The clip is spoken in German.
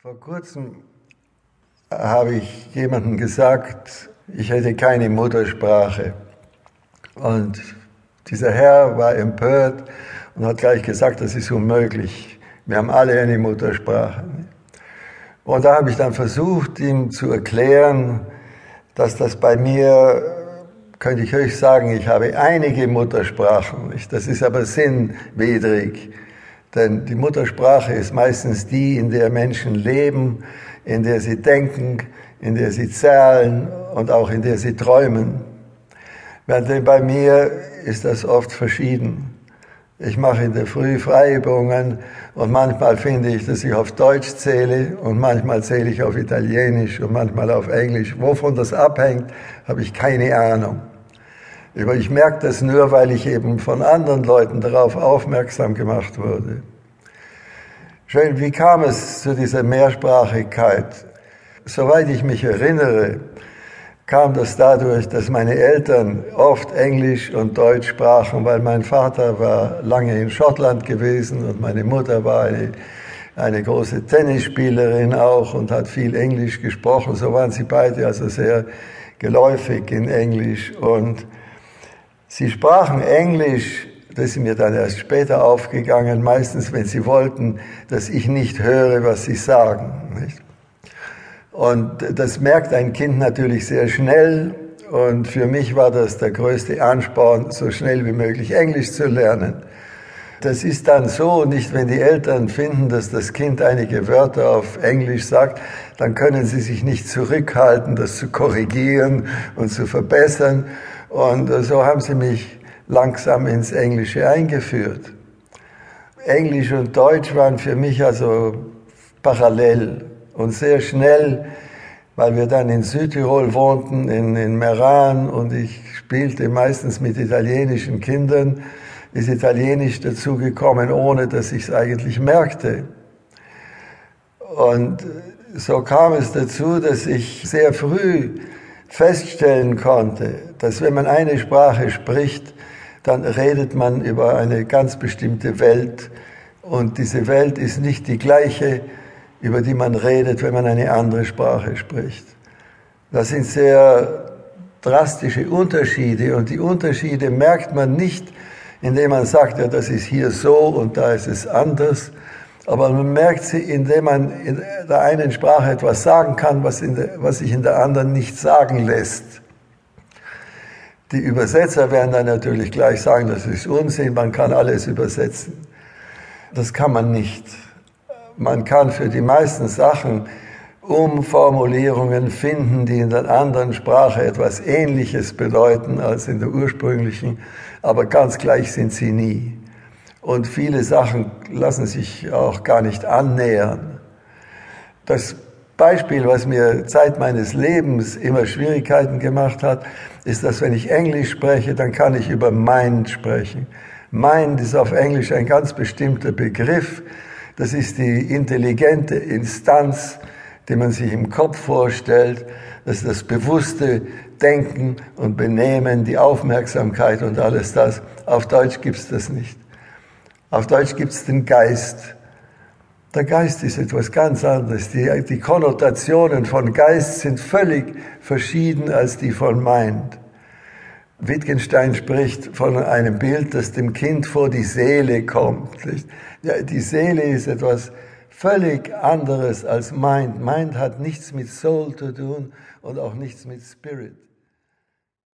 Vor kurzem habe ich jemandem gesagt, ich hätte keine Muttersprache. Und dieser Herr war empört und hat gleich gesagt, das ist unmöglich. Wir haben alle eine Muttersprache. Und da habe ich dann versucht, ihm zu erklären, dass das bei mir, könnte ich euch sagen, ich habe einige Muttersprachen. Das ist aber sinnwidrig. Denn die Muttersprache ist meistens die, in der Menschen leben, in der sie denken, in der sie zählen und auch in der sie träumen. Während bei mir ist das oft verschieden. Ich mache in der Früh Freiübungen und manchmal finde ich, dass ich auf Deutsch zähle und manchmal zähle ich auf Italienisch und manchmal auf Englisch. Wovon das abhängt, habe ich keine Ahnung. Aber ich merke das nur, weil ich eben von anderen Leuten darauf aufmerksam gemacht wurde. Schön, wie kam es zu dieser Mehrsprachigkeit? Soweit ich mich erinnere, kam das dadurch, dass meine Eltern oft Englisch und Deutsch sprachen, weil mein Vater war lange in Schottland gewesen und meine Mutter war eine, eine große Tennisspielerin auch und hat viel Englisch gesprochen. So waren sie beide also sehr geläufig in Englisch und sie sprachen Englisch das ist mir dann erst später aufgegangen, meistens wenn sie wollten, dass ich nicht höre, was sie sagen. Nicht? Und das merkt ein Kind natürlich sehr schnell. Und für mich war das der größte Ansporn, so schnell wie möglich Englisch zu lernen. Das ist dann so, nicht wenn die Eltern finden, dass das Kind einige Wörter auf Englisch sagt, dann können sie sich nicht zurückhalten, das zu korrigieren und zu verbessern. Und so haben sie mich langsam ins Englische eingeführt. Englisch und Deutsch waren für mich also parallel und sehr schnell, weil wir dann in Südtirol wohnten, in, in Meran und ich spielte meistens mit italienischen Kindern, ist Italienisch dazugekommen, ohne dass ich es eigentlich merkte. Und so kam es dazu, dass ich sehr früh feststellen konnte, dass wenn man eine Sprache spricht, dann redet man über eine ganz bestimmte Welt. Und diese Welt ist nicht die gleiche, über die man redet, wenn man eine andere Sprache spricht. Das sind sehr drastische Unterschiede. Und die Unterschiede merkt man nicht, indem man sagt, ja, das ist hier so und da ist es anders, aber man merkt sie, indem man in der einen Sprache etwas sagen kann, was, der, was sich in der anderen nicht sagen lässt. Die Übersetzer werden dann natürlich gleich sagen, das ist Unsinn, man kann alles übersetzen. Das kann man nicht. Man kann für die meisten Sachen Umformulierungen finden, die in der anderen Sprache etwas Ähnliches bedeuten als in der ursprünglichen, aber ganz gleich sind sie nie. Und viele Sachen lassen sich auch gar nicht annähern. Das Beispiel, was mir Zeit meines Lebens immer Schwierigkeiten gemacht hat, ist, dass wenn ich Englisch spreche, dann kann ich über Mind sprechen. Mind ist auf Englisch ein ganz bestimmter Begriff. Das ist die intelligente Instanz, die man sich im Kopf vorstellt. Das ist das bewusste Denken und Benehmen, die Aufmerksamkeit und alles das. Auf Deutsch gibt's das nicht. Auf Deutsch gibt's den Geist. Der Geist ist etwas ganz anderes. Die, die Konnotationen von Geist sind völlig verschieden als die von Mind. Wittgenstein spricht von einem Bild, das dem Kind vor die Seele kommt. Die Seele ist etwas völlig anderes als Mind. Mind hat nichts mit Soul zu tun und auch nichts mit Spirit.